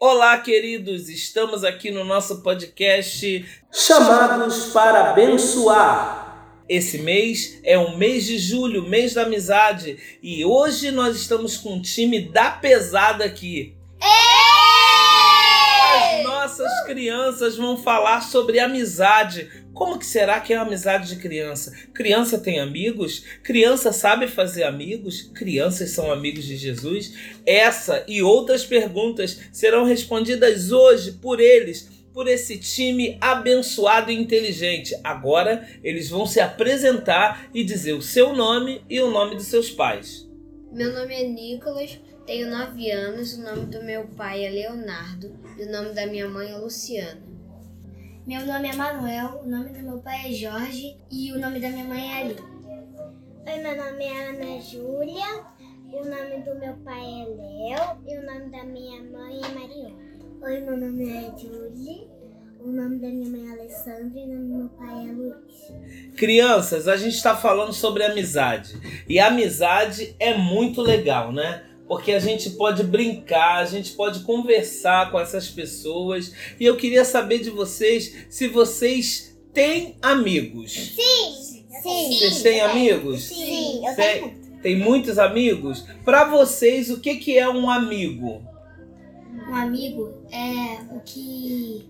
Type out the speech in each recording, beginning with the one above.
Olá, queridos! Estamos aqui no nosso podcast Chamados para abençoar. Esse mês é o mês de julho, mês da amizade, e hoje nós estamos com um time da pesada aqui. As nossas crianças vão falar sobre amizade. Como que será que é a amizade de criança? Criança tem amigos? Criança sabe fazer amigos? Crianças são amigos de Jesus? Essa e outras perguntas serão respondidas hoje por eles, por esse time abençoado e inteligente. Agora eles vão se apresentar e dizer o seu nome e o nome dos seus pais. Meu nome é Nicolas, tenho 9 anos, o nome do meu pai é Leonardo e o nome da minha mãe é Luciana. Meu nome é Manuel, o nome do meu pai é Jorge e o nome da minha mãe é Ali. Oi, meu nome é Ana Júlia, o nome do meu pai é Léo e o nome da minha mãe é Mariana. Oi, meu nome é Julie, o nome da minha mãe é Alessandra e o nome do meu pai é Luiz. Crianças, a gente está falando sobre amizade. E amizade é muito legal, né? Porque a gente pode brincar, a gente pode conversar com essas pessoas. E eu queria saber de vocês se vocês têm amigos. Sim, sim. Vocês têm amigos? Sim, eu Tem- tenho. Tem muitos amigos? Para vocês, o que, que é um amigo? Um amigo é o que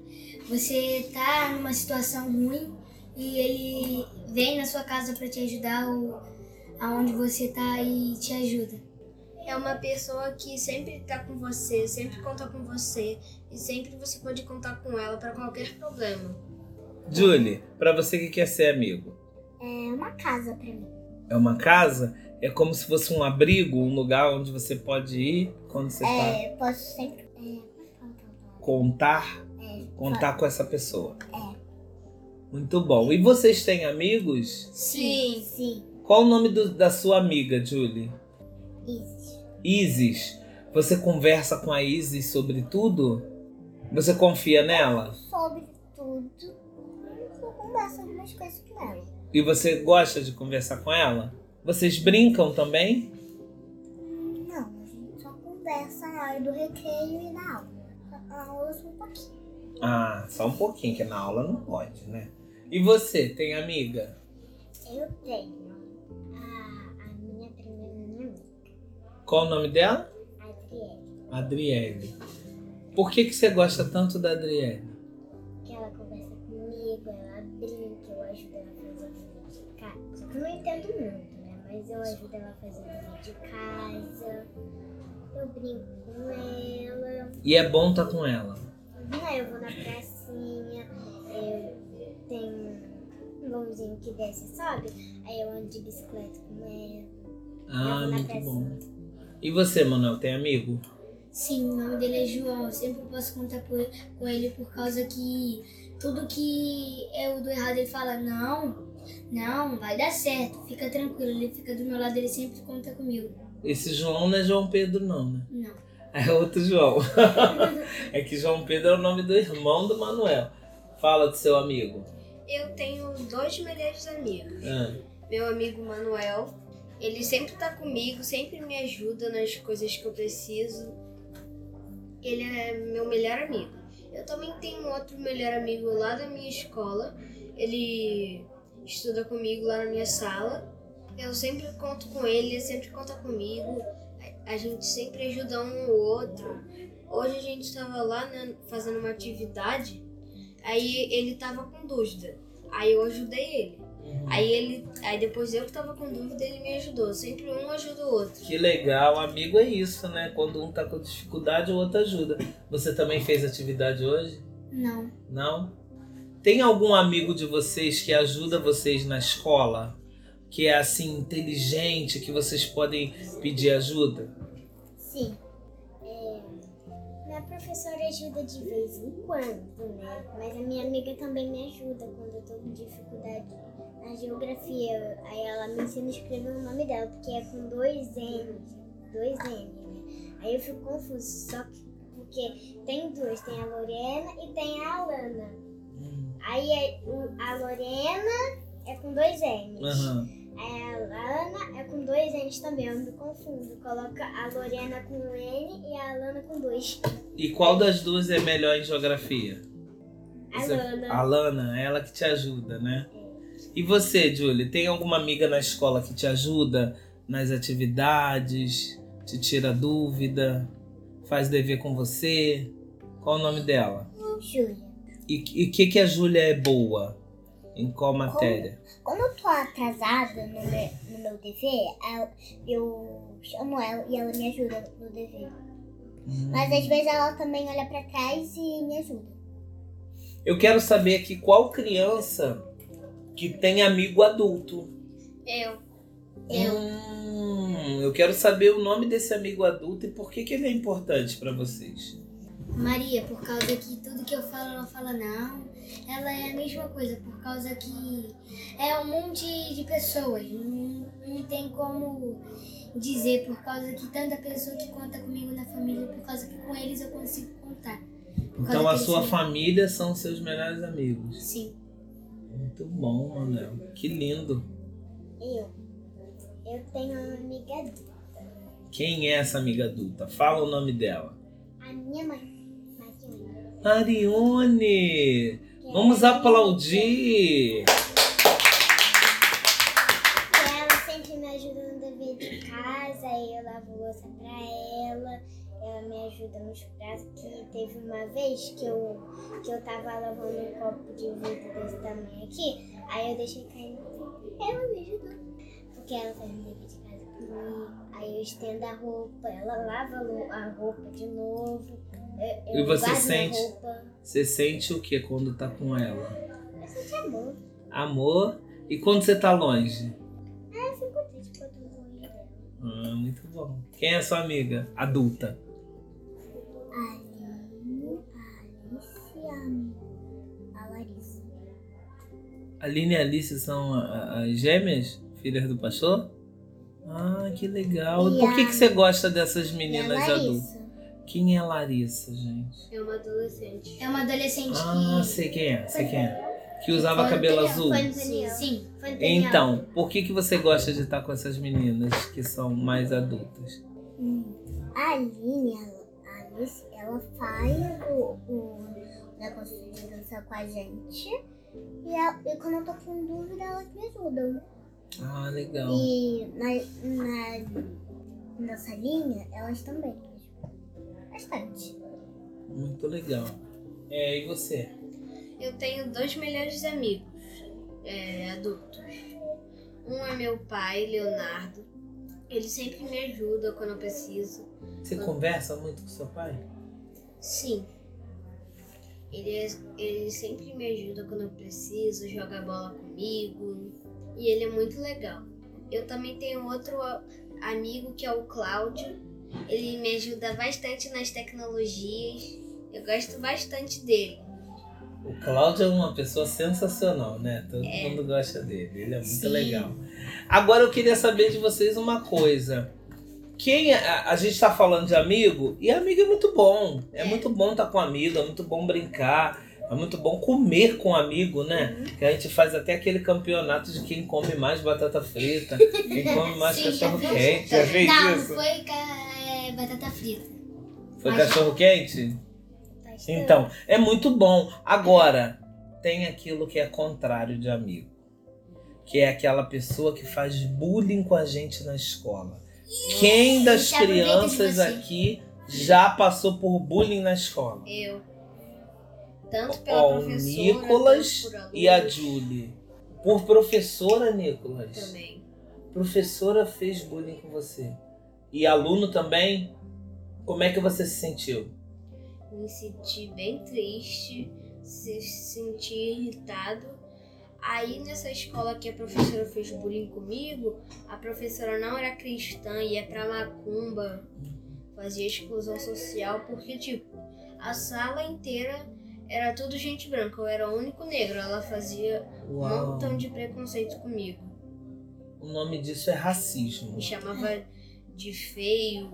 você tá numa situação ruim e ele vem na sua casa para te ajudar ou aonde você tá e te ajuda. É uma pessoa que sempre tá com você, sempre conta com você e sempre você pode contar com ela para qualquer problema. Julie, para você o que que é ser amigo? É uma casa pra mim. É uma casa? É como se fosse um abrigo, um lugar onde você pode ir quando você está É, posso sempre. É, é contar, É, contar com essa pessoa. É. Muito bom. E vocês têm amigos? Sim. sim. Qual o nome do- da sua amiga, Julie? Isso. Isis. Você conversa com a Isis sobre tudo? Você confia nela? Sobre tudo. Eu converso algumas coisas com ela. E você gosta de conversar com ela? Vocês brincam também? Não, a gente só conversa na hora do recreio e na aula. Na aula só um pouquinho. Ah, só um pouquinho, que na aula não pode, né? E você, tem amiga? Eu tenho Qual o nome dela? Adriele, Adriele. Por que, que você gosta tanto da Adriele? que ela conversa comigo, ela brinca, eu ajudo ela a fazer dever de casa. Eu não entendo muito, né? Mas eu ajudo ela a fazer dever de casa. Eu brinco com ela. E é bom estar com ela. Né, eu vou na pracinha, eu tenho um vãozinho que desce, sabe? Aí eu ando de bicicleta com ela. Ah, eu vou na muito bom. E você, Manuel, tem amigo? Sim, o nome dele é João. Eu sempre posso contar por- com ele por causa que tudo que eu do errado ele fala, não, não, vai dar certo, fica tranquilo. Ele fica do meu lado, ele sempre conta comigo. Esse João não é João Pedro, não, né? Não. É outro João. é que João Pedro é o nome do irmão do Manuel. Fala do seu amigo. Eu tenho dois melhores amigos. Ah, Meu amigo Manuel, ele sempre tá comigo, sempre me ajuda nas coisas que eu preciso. Ele é meu melhor amigo. Eu também tenho um outro melhor amigo lá da minha escola. Ele estuda comigo lá na minha sala. Eu sempre conto com ele, ele sempre conta comigo. A- gente sempre ajuda um ao outro. Hoje a gente estava lá né, fazendo uma atividade, aí ele tava com dúvida. Aí eu ajudei ele. Aí ele, aí depois eu que tava com dúvida, ele me ajudou. Sempre um ajuda o outro. Que legal, amigo é isso, né? Quando um tá com dificuldade, o outro ajuda. Você também fez atividade hoje? Não. Não? Tem algum amigo de vocês que ajuda vocês na escola? Que é assim, inteligente, que vocês podem pedir ajuda? Sim. É, minha professora ajuda de vez em quando, né? Mas a minha amiga também me ajuda quando eu tô com dificuldade na geografia. Aí ela me ensina a escrever o nome dela, porque é com dois N's. Dois N, né? Aí eu fico confuso, só que porque tem duas, tem a Lorena e tem a Alana. Aí é- o- a Lorena é com dois N's. Aí a Alana é com dois N's também, eu me confundo. Coloca a Lorena com um N e a Alana com dois. E qual das duas é melhor em geografia? A Você- Lana. A Lana, ela que te ajuda, né? E você, Julie, tem alguma amiga na escola que te ajuda nas atividades, te tira dúvida, faz dever com você? Qual o nome dela? Júlia. E o que, que a Júlia é boa? Em qual matéria? Quando eu tô atrasada no meu, no meu dever, eu, eu chamo ela e ela me ajuda no dever. Hum. Mas às vezes ela também olha pra trás e me ajuda. Eu quero saber aqui qual criança que tem amigo adulto. Eu. Hum, eu quero saber o nome desse amigo adulto e por que, que ele é importante pra vocês. Maria, por causa que tudo que eu falo, ela fala não. Ela é a mesma coisa, por causa que é um monte de pessoas. Não, não tem como dizer, por causa que tanta pessoa que conta comigo na família, por causa que com eles eu consigo contar. Então a sua família são seus melhores amigos. Sim. Muito bom, Manuel. Que lindo. Eu. Eu tenho uma amiga adulta. Quem é essa amiga adulta? Fala o nome dela. A minha mãe. Mariana. Arione! que Vamos ela- aplaudir! Ela sempre me ajuda no dever de casa, eu lavo louça pra ela. Ela me ajuda nos pratos, que teve uma vez que eu, que eu tava lavando um copo de vidro desse tamanho aqui, aí eu deixei cair no Ela me ajudou. Porque ela faz o dever de casa comigo, aí eu estendo a roupa, ela lava a roupa de novo. Eu, eu E você sente? Você sente o que quando tá com ela? Eu senti amor. Amor? E quando você tá longe? Eu fico triste quando eu tô longe dela. Ah, muito bom. Quem é sua amiga adulta? Aline, a Alice e a, Larissa. Aline e Alice são as gêmeas? Filhas do pastor? Ah, que legal. E Por que, a- que você gosta dessas meninas adultas? Quem é a Larissa, gente? É uma adolescente. É uma adolescente Ah, que. sei quem é, sei quem é. Que usava Foi cabelo Daniel, azul. Foi no Daniel. Sim. Foi no Daniel. Então, por que, que você gosta de estar com essas meninas que são mais adultas? Hum, A Aline, a a Alice, ela faz o, o negócio de dançar com a gente. E, ela- e quando eu tô com dúvida, elas me ajudam. Ah, legal. E na, na nossa linha, elas também me ajudam. Bastante. Muito legal. É, e você? Eu tenho dois melhores amigos é, adultos. Um é meu pai, Leonardo. Ele sempre me ajuda quando eu preciso. Você conversa muito com seu pai? Sim. Ele, é- ele sempre me ajuda quando eu preciso, joga bola comigo. E ele é muito legal. Eu também tenho outro amigo que é o Cláudio. Ele me ajuda bastante nas tecnologias. Eu gosto bastante dele. O Cláudio é uma pessoa sensacional, né? Todo mundo gosta dele. Ele é muito Sim. legal. Agora eu queria saber de vocês uma coisa. Quem a, a gente tá falando de amigo, e amigo é muito bom. É, É. muito bom estar com amigo, é muito bom brincar, é muito bom comer com amigo, né? Que a gente faz até aquele campeonato de quem come mais batata frita, quem come mais Sim, cachorro quente. Já fez Não, isso? foi é, batata frita. Foi Mas- cachorro quente? Bastante. Então, é muito bom. Agora, tem aquilo que é contrário de amigo. Que é aquela pessoa que faz bullying com a gente na escola. Quem das crianças aqui já passou por bullying na escola? Eu. Tanto pela Ó, professora, Nicolas e a Julie. Por professora, Nicolas. também. Professora fez bullying com você. E aluno também? Como é que você se sentiu? Me senti bem triste, se senti irritado. Aí nessa escola que a professora fez bullying comigo, a professora não era cristã, ia pra macumba, fazia exclusão social, porque tipo, a sala inteira era tudo gente branca, eu era o único negro, ela fazia um Uau. montão de preconceito comigo. O nome disso é racismo. Me chamava de feio.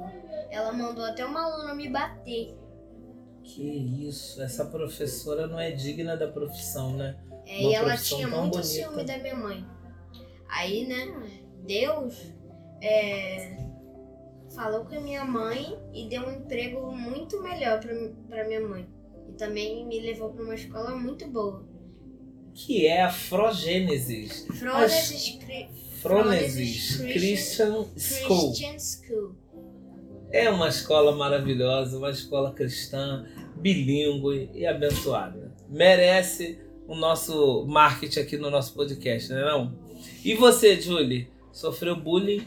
Ela mandou até uma aluna me bater. Que isso, essa professora não é digna da profissão, né? É, e ela tinha muito bonita. ciúme da minha mãe. Aí, né, Deus é, falou com a minha mãe e deu um emprego muito melhor para minha mãe. E também me levou para uma escola muito boa. Que é a Frogênesis. Frogênesis, Frogênesis Christian, School. Christian School. É uma escola maravilhosa, uma escola cristã, bilíngue e abençoada. Merece o nosso marketing aqui no nosso podcast, não é não? E você, Julie? Sofreu bullying?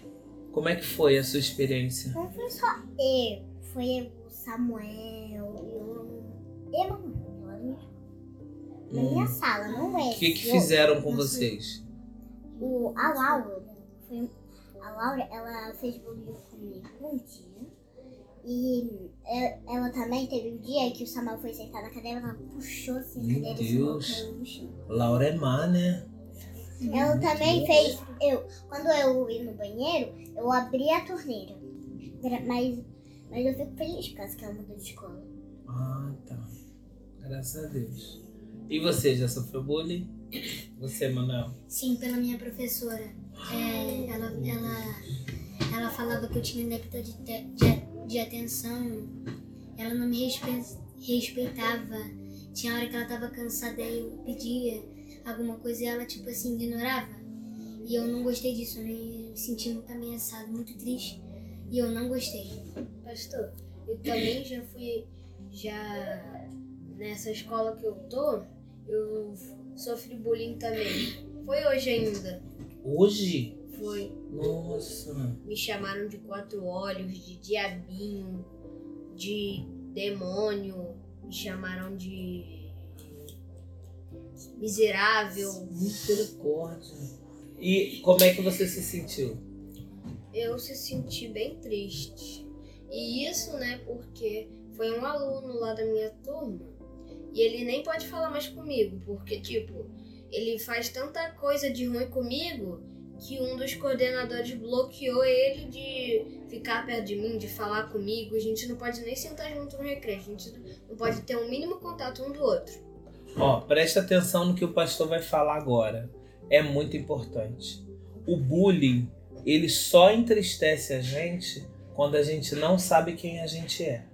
Como é que foi a sua experiência? Não foi só eu, foi o Samuel e o Emanuel na minha hum. sala, não é? O que, que fizeram com vocês? O, a Laura, foi, a Laura, ela fez bullying comigo um dia. E ela também teve um dia que o Samuel foi sentar na cadeira, ela puxou assim a Meu cadeira Deus. e no chão. Laura é má, né? Ela Meu também Deus. fez. Eu, quando eu ia no banheiro, eu abri a torneira. Mas, mas eu fico feliz por causa que ela mudou de escola. Ah, tá. Graças a Deus. E você, já sofreu bullying? Você, Manuel? Sim, pela minha professora. É, ela, ela, ela falava que eu tinha déficit de, atenção, ela não me respeitava. Tinha hora que ela tava cansada e eu pedia alguma coisa e ela, tipo assim, ignorava. E eu não gostei disso, né? me senti muito ameaçado, muito triste. E eu não gostei. Pastor, eu também já fui, já nessa escola que eu tô, eu sofri bullying também. Foi hoje ainda. Hoje? Foi. Nossa. Me chamaram de quatro olhos, de diabinho, de demônio, me chamaram de miserável. Misericórdia. E como é que você se sentiu? Eu se senti bem triste. E isso, né, porque foi um aluno lá da minha turma e ele nem pode falar mais comigo, porque, tipo, ele faz tanta coisa de ruim comigo que um dos coordenadores bloqueou ele de ficar perto de mim, de falar comigo. A gente não pode nem sentar junto no recreio, a gente não pode ter um mínimo contato um do outro. Ó, presta atenção no que o pastor vai falar agora. É muito importante. O bullying, ele só entristece a gente quando a gente não sabe quem a gente é.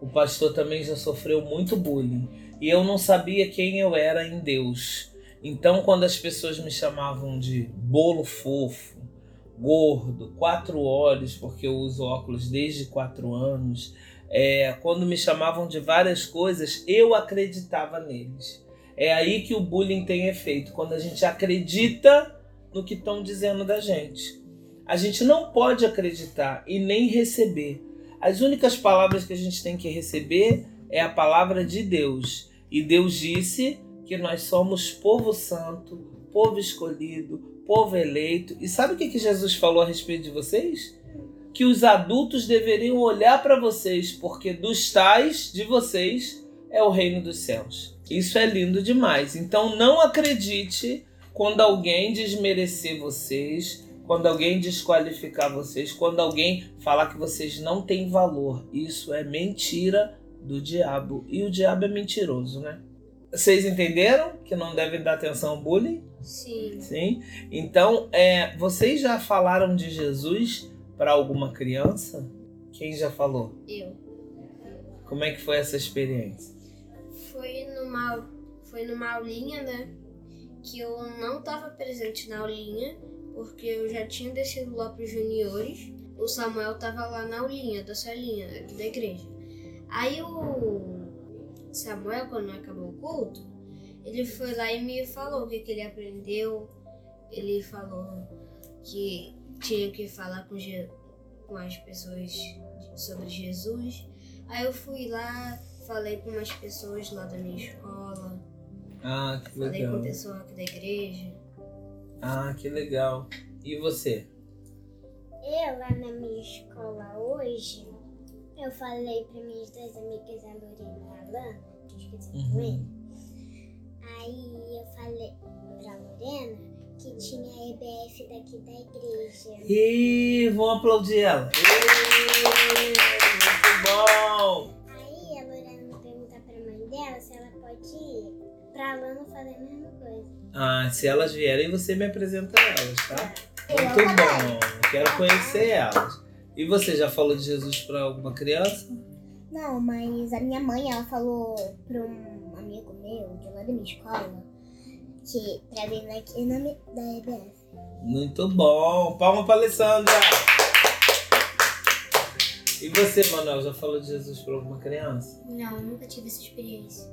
O pastor também já sofreu muito bullying e eu não sabia quem eu era em Deus. Então, quando as pessoas me chamavam de bolo fofo, gordo, quatro olhos, porque eu uso óculos desde quatro anos, é, quando me chamavam de várias coisas, eu acreditava neles. É aí que o bullying tem efeito, quando a gente acredita no que estão dizendo da gente. A gente não pode acreditar e nem receber. As únicas palavras que a gente tem que receber é a palavra de Deus. E Deus disse que nós somos povo santo, povo escolhido, povo eleito. E sabe o que, que Jesus falou a respeito de vocês? Que os adultos deveriam olhar para vocês, porque dos tais de vocês é o reino dos céus. Isso é lindo demais. Então não acredite quando alguém desmerecer vocês, quando alguém desqualificar vocês, quando alguém falar que vocês não têm valor. Isso é mentira do diabo. E o diabo é mentiroso, né? Vocês entenderam que não devem dar atenção ao bullying? Sim. Sim. Então, é, vocês já falaram de Jesus para alguma criança? Quem já falou? Eu. Como é que foi essa experiência? Foi numa, foi numa aulinha, né? Que eu não estava presente na aulinha, porque eu já tinha descido lá para os juniores. O Samuel estava lá na aulinha, da salinha aqui da igreja. Aí o Samuel, quando acabou o culto, ele foi lá e me falou o que, que ele aprendeu. Ele falou que tinha que falar com, Je com as pessoas sobre Jesus. Aí eu fui lá, falei com umas pessoas lá da minha escola. Ah, que legal. Falei com o pessoal aqui da igreja. Ah, que legal. E você? Eu, lá na minha escola hoje, eu falei para minhas duas amigas, a Lorena e a Alana, que eu esqueci uhum. também. Aí eu falei pra Lorena que tinha a EBF daqui da igreja. E vamos aplaudir ela. E, muito bom! Aí a Lorena pergunta pra mãe dela se ela pode ir pra Alana fazer a mesma coisa. Ah, se elas vierem, você me apresenta elas, tá? É. Muito bom, quero conhecer elas. E você já falou de Jesus para alguma criança? Não, mas a minha mãe, ela falou pra um amigo meu, de lá da minha escola, que pra vir aqui na mi- da EBF. Muito bom. Palma para Alessandra. E você, Manuel, já falou de Jesus para alguma criança? Não, nunca tive essa experiência.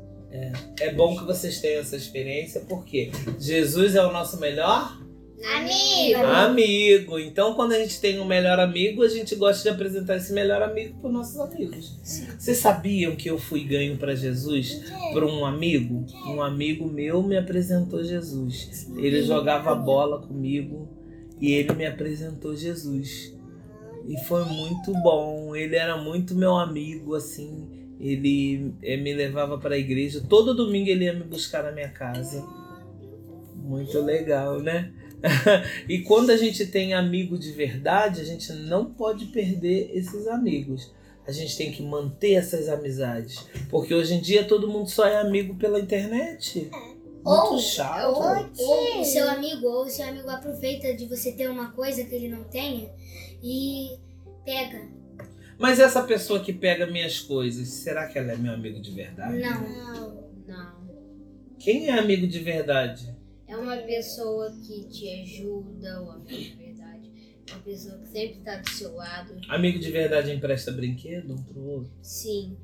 É bom que vocês tenham essa experiência, porque Jesus é o nosso melhor Amigo! amigo. Então, quando a gente tem um melhor amigo, a gente gosta de apresentar esse melhor amigo para nossos amigos. Vocês sabiam que eu fui ganho para Jesus por um amigo? Um amigo meu me apresentou Jesus. Ele jogava bola comigo e ele me apresentou Jesus. E foi muito bom. Ele era muito meu amigo, assim. Ele eh, me levava para a igreja. Todo domingo ele ia me buscar na minha casa. Muito legal, né? e quando a gente tem amigo de verdade, a gente não pode perder esses amigos. A gente tem que manter essas amizades. Porque hoje em dia todo mundo só é amigo pela internet. Muito Ou- chato. Ou, ou o seu amigo, ou o seu amigo aproveita de você ter uma coisa que ele não tenha e pega. Mas essa pessoa que pega minhas coisas, será que ela é meu amigo de verdade? Não. Não, não. Quem é amigo de verdade? É uma pessoa que te ajuda, uma amigo de verdade. Uma pessoa que sempre tá do seu lado. Amigo de verdade empresta brinquedo um pro outro? Sim.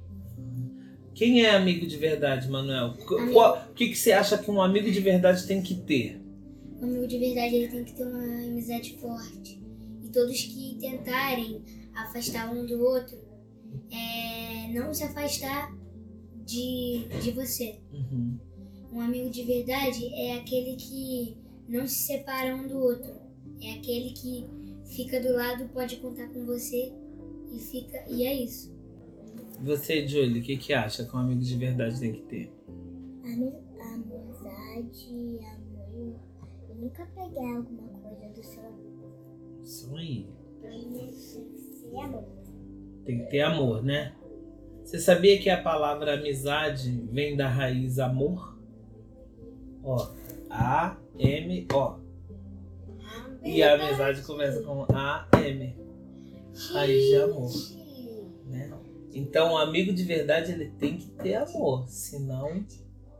Quem é amigo de verdade, Manuel? O que, que você acha que um amigo de verdade tem que ter? O amigo de verdade ele tem que ter uma amizade forte. E todos que tentarem afastar um do outro, é, não se afastar de, de você. Uhum. Um amigo de verdade é aquele que não se separa um do outro. É aquele que fica do lado, pode contar com você e fica e é isso. Você, Julie, o que, que acha que um amigo de verdade tem que ter? Ami- Amizade, amor. Eu nunca peguei alguma coisa do seu amigo. Isso aí. Ser amor. Tem que ter amor, né? Você sabia que a palavra amizade vem da raiz amor? Ó, A, M, O. E a amizade começa com A, M. Raiz de amor. Né? Então, o amigo de verdade ele tem que ter amor, senão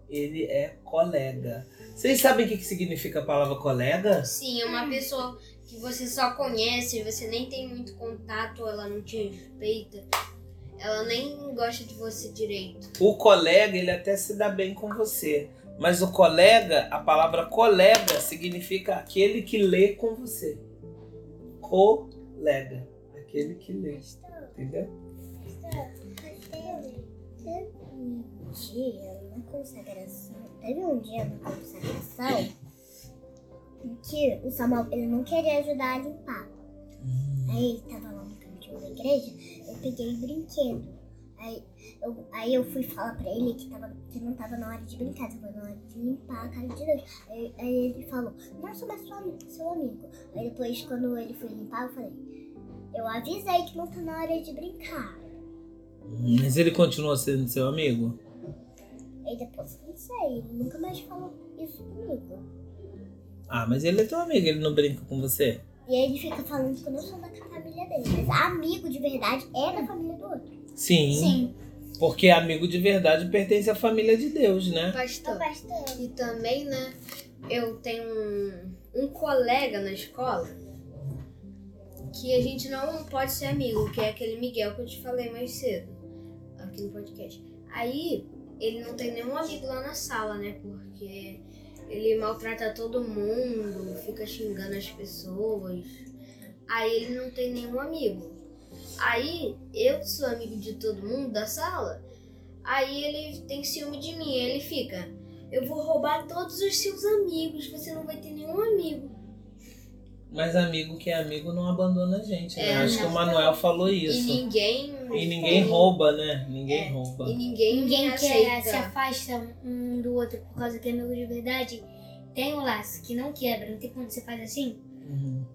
ele é colega. Vocês sabem o que, que significa a palavra colega? Sim, é uma pessoa que você só conhece, você nem tem muito contato, ela não te respeita. Ela nem gosta de você direito. O colega, ele até se dá bem com você. Mas o colega, a palavra colega significa aquele que lê com você. Colega. Aquele que lê. Entendeu? Um dia na consagração, teve um dia na consagração que o Samuel ele não queria ajudar a limpar. Aí ele tava lá no cantinho da igreja, eu peguei o brinquedo. Aí eu, aí eu fui falar pra ele que, tava, que não tava na hora de brincar, tava na hora de limpar a cara de Deus. Aí, aí ele falou, não sou mais seu, ami- seu amigo. Aí depois, quando ele foi limpar, eu falei, eu avisei que não tá na hora de brincar. Mas ele continua sendo seu amigo? Aí depois, não sei, ele nunca mais falou isso comigo. Ah, mas ele é teu amigo, ele não brinca com você? E aí ele fica falando que eu não sou da família dele, mas amigo de verdade é da família do outro. Sim. Sim. Porque amigo de verdade pertence à família de Deus, né? Pastor. pastor. E também, né, eu tenho um, um colega na escola que a gente não pode ser amigo, que é aquele Miguel que eu te falei mais cedo, aqui no podcast. Aí, ele não tem nenhum amigo lá na sala, né, porque ele maltrata todo mundo, fica xingando as pessoas. Aí ele não tem nenhum amigo. Aí, eu sou amigo de todo mundo da sala, aí ele tem ciúme de mim, ele fica... Eu vou roubar todos os seus amigos, você não vai ter nenhum amigo. Mas amigo que é amigo não abandona a gente, né? É, Acho que o não. Manuel falou E isso. ninguém. E ninguém rouba, né? Ninguém É. rouba. E ninguém, Ninguém aceita. se afasta um do outro por causa que é amigo de verdade. Tem um laço que não quebra. Não tem quando você faz assim? Uhum.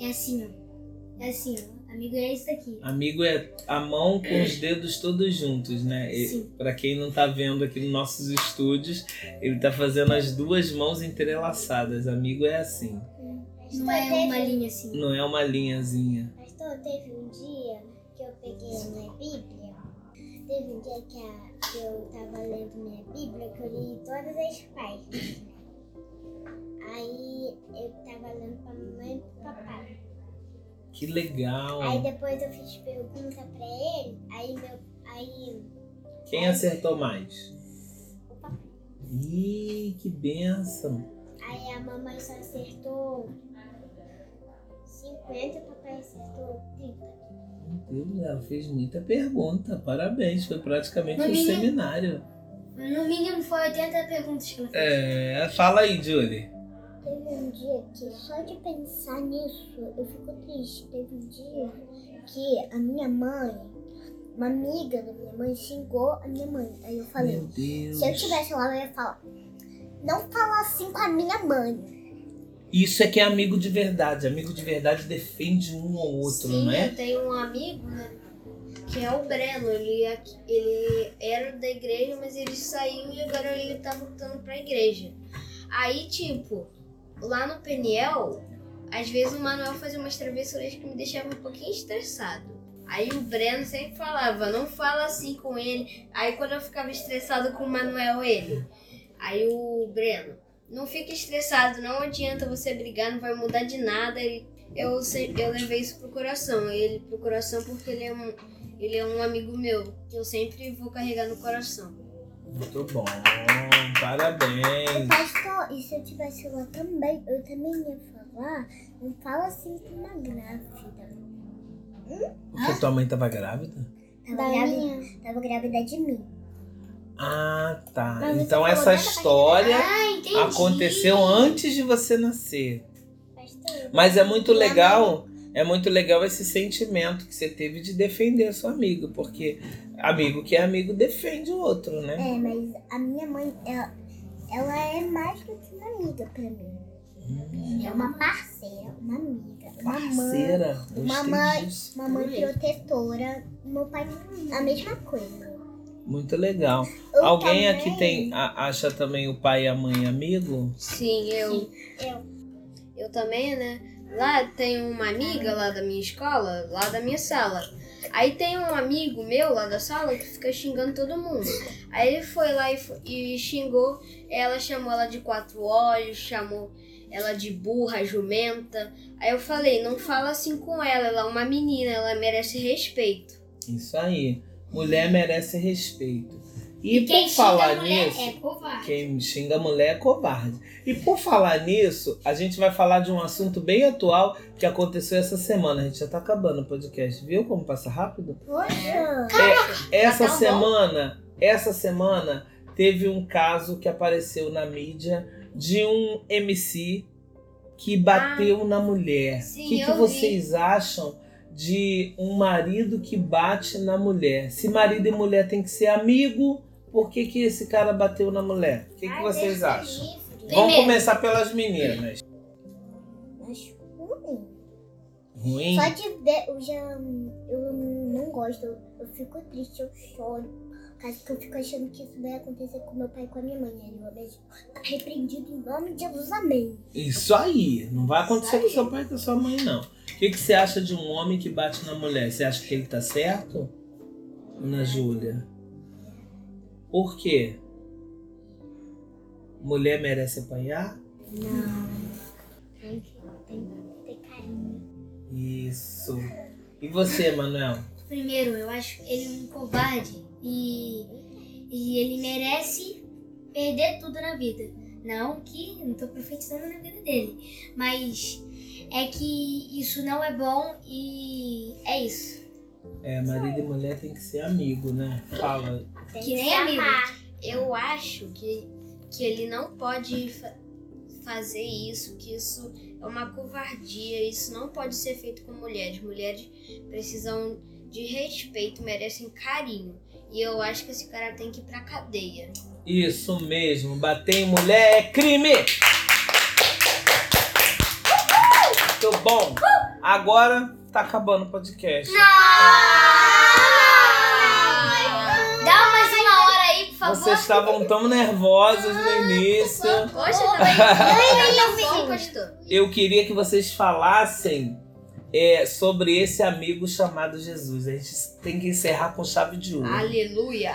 É assim, ó. É assim, ó. Amigo é isso daqui. Amigo é a mão com os dedos todos juntos, né? E, Sim. Pra quem não tá vendo aqui nos nossos estúdios, ele tá fazendo as duas mãos entrelaçadas. Amigo é assim, Não é uma linha assim. não é uma linhazinha. Pastor, pastor, teve um dia que eu peguei a minha Bíblia. Teve um dia que, a, que eu tava lendo minha Bíblia, que eu li todas as páginas. Aí eu tava lendo pra mamãe e pro papai. Que legal. Aí depois eu fiz pergunta pra ele, aí meu. Aí Quem acertou mais? o papai. Ih, que benção. Aí a mamãe só acertou 50 e o papai acertou 30. Meu Deus, ela fez muita pergunta. Parabéns, foi praticamente No um mínimo- seminário. No mínimo foi 80 perguntas que ela fez. É, fala aí, Julie. Teve um dia que só de pensar nisso eu fico triste. Teve um dia que a minha mãe, uma amiga da minha mãe, xingou a minha mãe. Aí eu falei, Meu Deus. se eu tivesse lá, eu ia falar, não fala assim com a minha mãe. Isso é que é amigo de verdade. Amigo de verdade defende um ou outro, Sim, não é? eu tenho um amigo, né? Que é o Breno. Ele, é ele era da igreja, mas ele saiu e agora ele tá voltando pra igreja. Aí, tipo, lá no Peniel, às vezes o Manuel fazia umas travessuras que me deixavam um pouquinho estressado. Aí o Breno sempre falava, não fala assim com ele. Aí quando eu ficava estressado com o Manuel, ele. Aí o Breno, não fica estressado, não adianta você brigar, não vai mudar de nada. Ele, eu, eu levei isso pro coração. Ele pro coração porque ele é, um, ele é um amigo meu, que eu sempre vou carregar no coração. Muito bom. Parabéns. Pastor, e se eu tivesse lá também, eu também ia falar, não fala assim com uma grávida. Porque tua mãe tava grávida? Tava, grávida, tava grávida de mim. Ah, tá. Mas então essa história Ah, aconteceu antes de você nascer. Pastor, Mas é muito legal, é muito legal esse sentimento que você teve de defender seu amigo, porque amigo que é amigo defende o outro, né? É, mas a minha mãe, ela, ela é mais do que uma amiga pra mim. É uma parceira, uma amiga, uma mãe, Parceira, uma gostei mãe. disso. uma mãe protetora. Meu pai, a mesma coisa. Muito legal. Eu Alguém também- aqui tem a- acha também o pai e a mãe amigo? Sim, eu. eu. Eu também, né? Lá tem uma amiga lá da minha escola, lá da minha sala. Aí tem um amigo meu lá da sala que fica xingando todo mundo. Aí ele foi lá e, e xingou. Ela chamou ela de quatro olhos, chamou ela de burra, jumenta. Aí eu falei, não fala assim com ela, ela é uma menina, ela merece respeito. Isso aí. Mulher merece respeito. E, E quem por falar nisso, é quem xinga a mulher é covarde. E por falar nisso, a gente vai falar de um assunto bem atual que aconteceu essa semana. A gente já tá acabando o podcast, viu como passa rápido? Poxa, Essa tá bom. semana, essa semana teve um caso que apareceu na mídia de um MC que bateu na mulher. Ah, o que, que eu vi. vocês acham de um marido que bate na mulher? Se marido e mulher tem que ser amigo, por que, que esse cara bateu na mulher? O que, que vocês acham? Vamos começar pelas meninas. acho ruim. Ruim? Só de ver, eu já eu não gosto, eu, eu fico triste, eu choro. Caso que eu fico achando que isso vai acontecer com meu pai e com a minha mãe. Aí eu mesmo repreendido em nome de Jesus, amém. Isso aí. Não vai acontecer com seu pai e com sua mãe, não. O que, que você acha de um homem que bate na mulher? Você acha que ele tá certo? Ana Júlia. Por quê? Mulher merece apanhar? Não. Tem que, tem que ter carinho. Isso. E você, Manuel? Primeiro, eu acho ele um covarde e, e ele merece perder tudo na vida. Não que eu não tô profetizando na vida dele, mas é que isso não é bom e é isso. É, marido e mulher tem que ser amigo, né? Fala. Tem Que nem se amigo. amar. Eu acho que, que ele não pode fa- fazer isso, que isso é uma covardia, isso não pode ser feito com mulheres. Mulheres precisam de respeito, merecem carinho. E eu acho que esse cara tem que ir pra cadeia. Isso mesmo. Bater em mulher é crime! Muito bom. Agora tá acabando o podcast. Dá Vocês estavam tão nervosos no início. Poxa, também. Tá. Eu queria que vocês falassem é, sobre esse amigo chamado Jesus. A gente tem que encerrar com chave de ouro. Aleluia!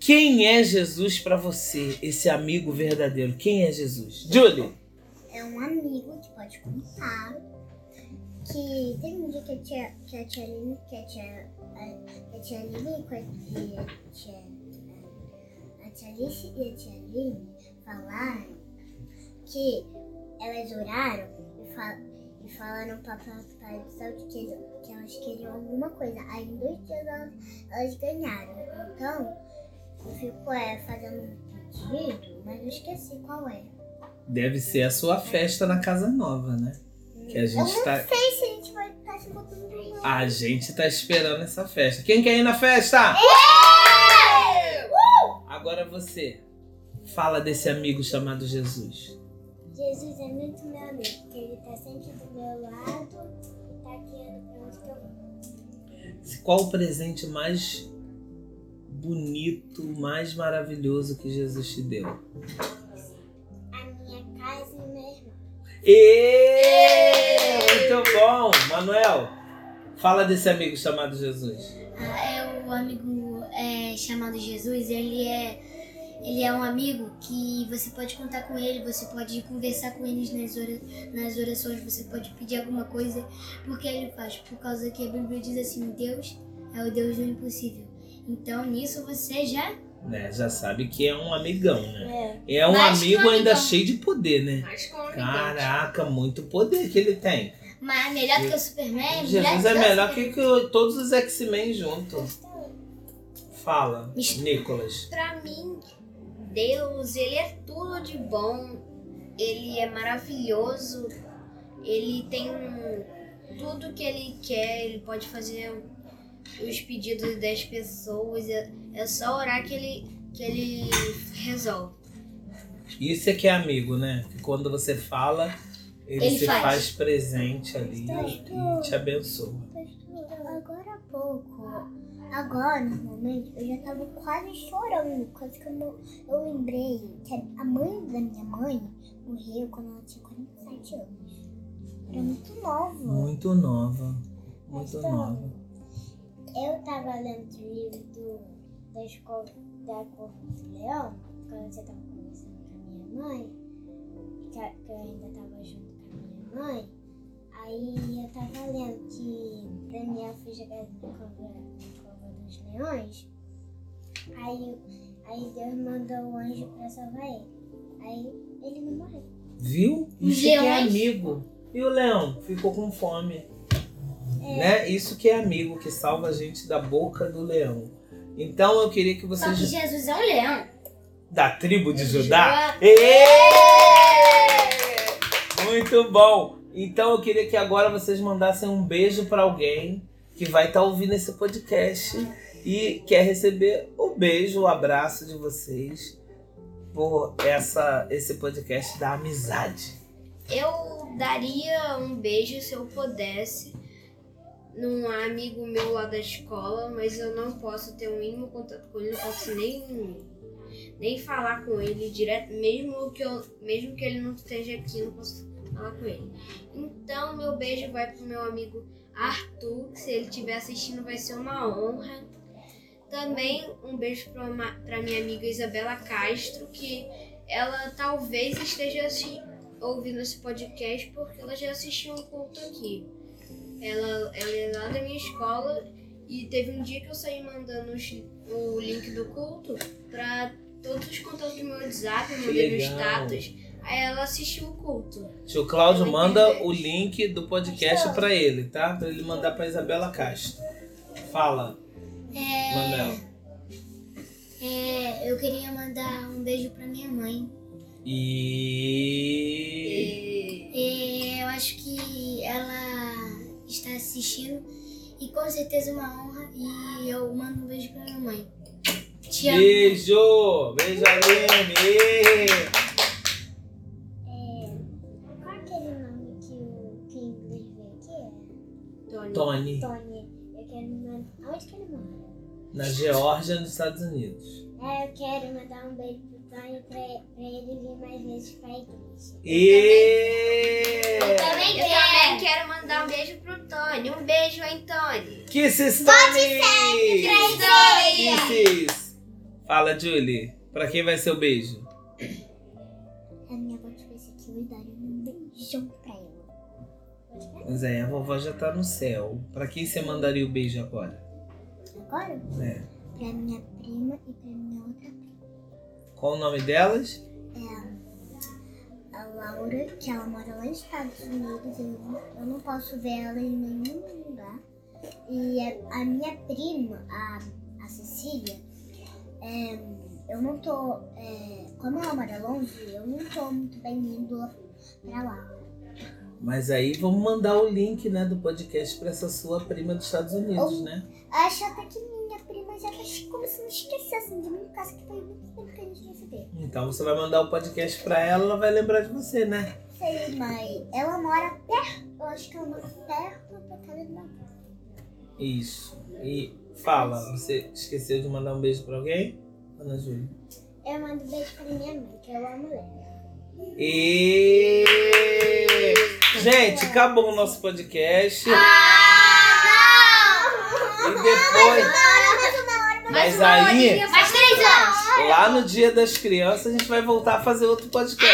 Quem é Jesus pra você, esse amigo verdadeiro? Quem é Jesus? Julie. É um amigo que pode contar. Que teve um dia que a tia, que a tia Lili, que a tia, a, a tia Lili com a tia, tia, Alice e a tia Lili falaram que elas oraram e, fal, e falaram para Pai do Céu que, que elas queriam alguma coisa. Aí em dois dias elas, elas ganharam. Então, eu fico é, fazendo um pedido, mas eu esqueci qual é. Deve ser a sua festa na casa nova, né? Que a Eu gente não tá. sei se a gente vai estar se botando. A gente tá esperando essa festa. Quem quer ir na festa? Agora você. Fala desse amigo chamado Jesus. Jesus é muito meu amigo, porque ele tá sempre do meu lado e tá guiando pra onde que eu vou. Qual o presente mais bonito, mais maravilhoso que Jesus te deu? A minha casa e meu irmão. Ê! Muito bom! Manuel, fala desse amigo chamado Jesus. Ah, o amigo é, chamado Jesus, ele é ele é um amigo que você pode contar com ele, você pode conversar com ele nas, ora, nas orações, você pode pedir alguma coisa, porque ele faz, por causa que a Bíblia diz assim, Deus é o Deus do impossível. Então nisso você já Né, já sabe que é um amigão, né? É um Mais que amigo um ainda cheio de poder, né? Mas com Caraca, muito poder que ele tem. mas melhor do que o Superman, Jesus do é que melhor que, Superman. que todos os X-Men juntos. Fala, Nicolas. Pra mim, Deus, ele é tudo de bom. Ele é maravilhoso. Ele tem tudo que ele quer. Ele pode fazer os pedidos das pessoas. É, é só orar que ele, que ele resolve. Isso é que é amigo, né? Que quando você fala, ele, Ele se faz. faz. presente ali e te abençoa. Agora há pouco, agora no momento, eu já tava quase chorando, quase que eu, eu lembrei que a mãe da minha mãe morreu quando ela tinha 47 anos. Era muito nova. Muito nova. Muito Pastor, nova. Eu tava lendo o livro do, da escola da Cor do Leão, quando você tava conversando com a minha mãe, que, a- que eu ainda tava junto com a minha mãe. Aí eu tava lendo que Daniel foi na cova dos leões. Aí, aí Deus mandou o anjo pra salvar ele. Aí ele não morreu. Viu? Isso que é amigo. E o leão ficou com fome. Né? Isso que é amigo, que salva a gente da boca do leão. Então eu queria que Só que vocês. Jesus é um leão. Da tribo de Judá. Judá. Ê! Muito bom. Então eu queria que agora vocês mandassem um beijo pra alguém que vai estar ouvindo esse podcast e quer receber o beijo, o abraço de vocês por essa, esse podcast da amizade. Eu daria um beijo se eu pudesse num amigo meu lá da escola, mas eu não posso ter o mínimo contato com ele, não posso nem nem falar com ele direto, mesmo que eu, mesmo que ele não esteja aqui, não posso falar com ele. Então, meu beijo vai pro meu amigo Arthur, se ele estiver assistindo vai ser uma honra. Também um beijo pra minha amiga Isabela Castro, que ela talvez esteja assi- ouvindo esse podcast porque ela já assistiu um culto aqui. Ela, ela é lá da minha escola e teve um dia que eu saí mandando os- o link do culto pra todos os contatos do meu WhatsApp, eu mandei no legal. status. Aí ela assistiu o culto. Tio Cláudio manda o link do podcast pra ele, tá? Pra ele mandar pra Isabela Castro. Fala, É, é, eu queria mandar um beijo pra minha mãe. E. E É, eu acho que ela está assistindo e com certeza uma honra. E eu mando um beijo pra minha mãe. Te amo. Beijo! Beijo, Aline! É, qual é aquele nome que o inglês veio aqui? Tony. Tony, Tony. Eu quero mandar. Aonde que ele mora? Na Geórgia, nos Estados Unidos. É, eu quero mandar um beijo pro Tonho pra, pra ele vir mais vezes pra igreja. E Eu também quero mandar um beijo pro Tony. Um beijo, hein, Tony? Kisses, Tony! Tony! Kisses! Fala, Julie. Pra quem vai ser o beijo? A minha avó tivesse aqui, eu daria um beijão pra ela. Zé, a vovó já tá no céu. Pra quem você mandaria o beijo agora? Agora, É. pra minha prima e pra minha outra prima. Qual o nome delas? A Laura, que ela mora lá nos Estados Unidos, eu, eu não posso ver ela em nenhum lugar. E a, a minha prima, a, a Cecília, é, eu não tô. é, como ela mora longe, eu não tô muito bem indo pra lá. Mas aí vamos mandar o link, né, do podcast pra essa sua prima dos Estados Unidos, Oh. né? Acho até que minha prima já tá começando a esquecer assim, de mim, por causa que foi muito tempo que a gente vê. Então você vai mandar o podcast pra ela, ela vai lembrar de você, né? Sei, mãe. Ela mora perto. Eu acho que ela mora perto da casa da minha Isso. E fala, você esqueceu de mandar um beijo pra alguém? Ana Júlia. Eu mando beijo pra minha mãe, que eu amo ela. E gente, acabou o nosso podcast. E depois, mas aí, Mais três anos! lá no Dia das Crianças, a gente vai voltar a fazer outro podcast.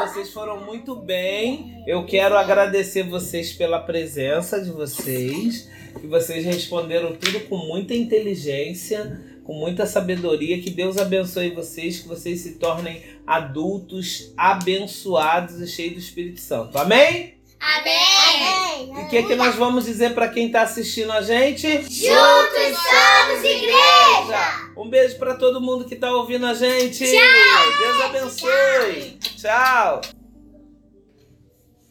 Vocês foram muito bem. Eu quero agradecer vocês pela presença de vocês. Que vocês responderam tudo com muita inteligência, com muita sabedoria. Que Deus abençoe vocês, que vocês se tornem adultos abençoados e cheios do Espírito Santo. Amém? Amém! E o que, que nós vamos dizer para quem está assistindo a gente? Juntos somos igreja! Um beijo para todo mundo que está ouvindo a gente. Tchau! Deus abençoe. Tchau.